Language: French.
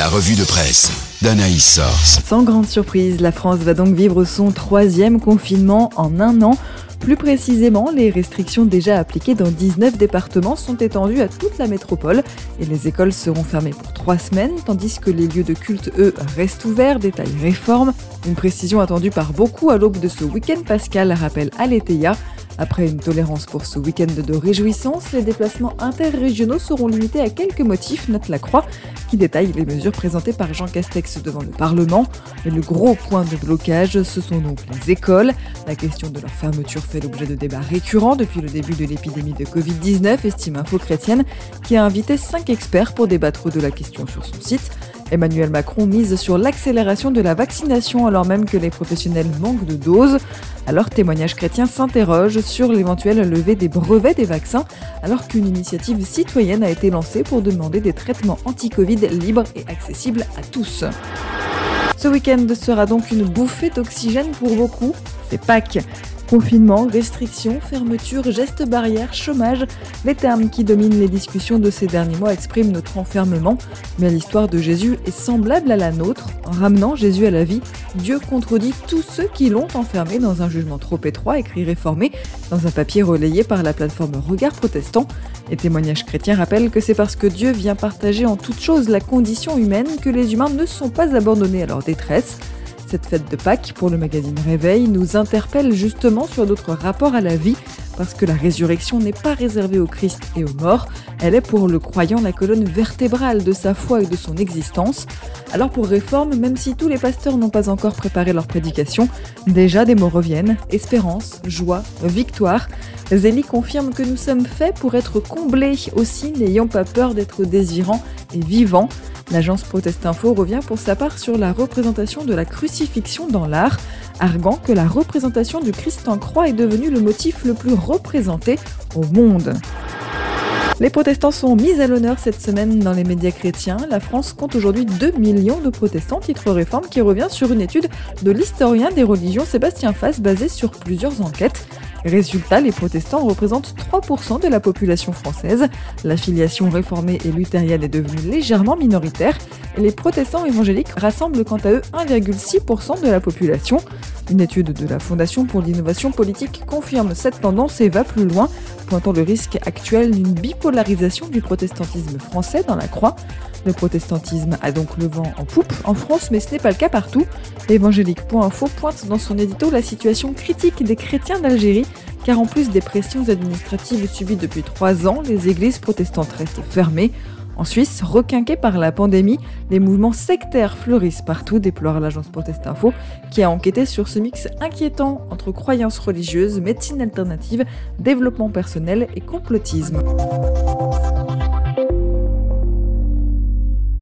La revue de presse d'Anaïs Source. Sans grande surprise, la France va donc vivre son troisième confinement en un an. Plus précisément, les restrictions déjà appliquées dans 19 départements sont étendues à toute la métropole et les écoles seront fermées pour trois semaines, tandis que les lieux de culte, eux, restent ouverts, détail réforme. Une précision attendue par beaucoup à l'aube de ce week-end pascal, rappelle Aletheia. Après une tolérance pour ce week-end de réjouissance, les déplacements interrégionaux seront limités à quelques motifs, note la Croix, qui détaille les mesures présentées par Jean Castex devant le Parlement. Mais le gros point de blocage, ce sont donc les écoles. La question de leur fermeture fait l'objet de débats récurrents depuis le début de l'épidémie de Covid-19, estime Info Chrétienne, qui a invité cinq experts pour débattre de la question sur son site. Emmanuel Macron mise sur l'accélération de la vaccination alors même que les professionnels manquent de doses. Alors témoignage chrétien s'interroge sur l'éventuelle levée des brevets des vaccins alors qu'une initiative citoyenne a été lancée pour demander des traitements anti-Covid libres et accessibles à tous. Ce week-end sera donc une bouffée d'oxygène pour beaucoup. C'est Pâques. Confinement, restrictions, fermeture, gestes barrières, chômage, les termes qui dominent les discussions de ces derniers mois expriment notre enfermement, mais l'histoire de Jésus est semblable à la nôtre. En ramenant Jésus à la vie, Dieu contredit tous ceux qui l'ont enfermé dans un jugement trop étroit, écrit réformé, dans un papier relayé par la plateforme Regard Protestant. Les témoignages chrétiens rappellent que c'est parce que Dieu vient partager en toute chose la condition humaine que les humains ne sont pas abandonnés à leur détresse. Cette fête de Pâques, pour le magazine Réveil, nous interpelle justement sur notre rapport à la vie, parce que la résurrection n'est pas réservée au Christ et aux morts, elle est pour le croyant la colonne vertébrale de sa foi et de son existence. Alors pour Réforme, même si tous les pasteurs n'ont pas encore préparé leur prédication, déjà des mots reviennent, espérance, joie, victoire. Zélie confirme que nous sommes faits pour être comblés aussi, n'ayant pas peur d'être désirants et vivants. L'agence Protest Info revient pour sa part sur la représentation de la crucifixion dans l'art, arguant que la représentation du Christ en croix est devenue le motif le plus représenté au monde. Les protestants sont mis à l'honneur cette semaine dans les médias chrétiens. La France compte aujourd'hui 2 millions de protestants, titre réforme qui revient sur une étude de l'historien des religions Sébastien Fass basée sur plusieurs enquêtes. Résultat, les protestants représentent 3% de la population française. La filiation réformée et luthérienne est devenue légèrement minoritaire les protestants évangéliques rassemblent quant à eux 1,6% de la population. Une étude de la Fondation pour l'innovation politique confirme cette tendance et va plus loin, pointant le risque actuel d'une bipolarisation du protestantisme français dans la croix. Le protestantisme a donc le vent en poupe en France, mais ce n'est pas le cas partout. Évangélique.info pointe dans son édito la situation critique des chrétiens d'Algérie, car en plus des pressions administratives subies depuis trois ans, les églises protestantes restent fermées. En Suisse, requinquée par la pandémie, des mouvements sectaires fleurissent partout, déplore l'agence Protest Info, qui a enquêté sur ce mix inquiétant entre croyances religieuses, médecine alternative, développement personnel et complotisme.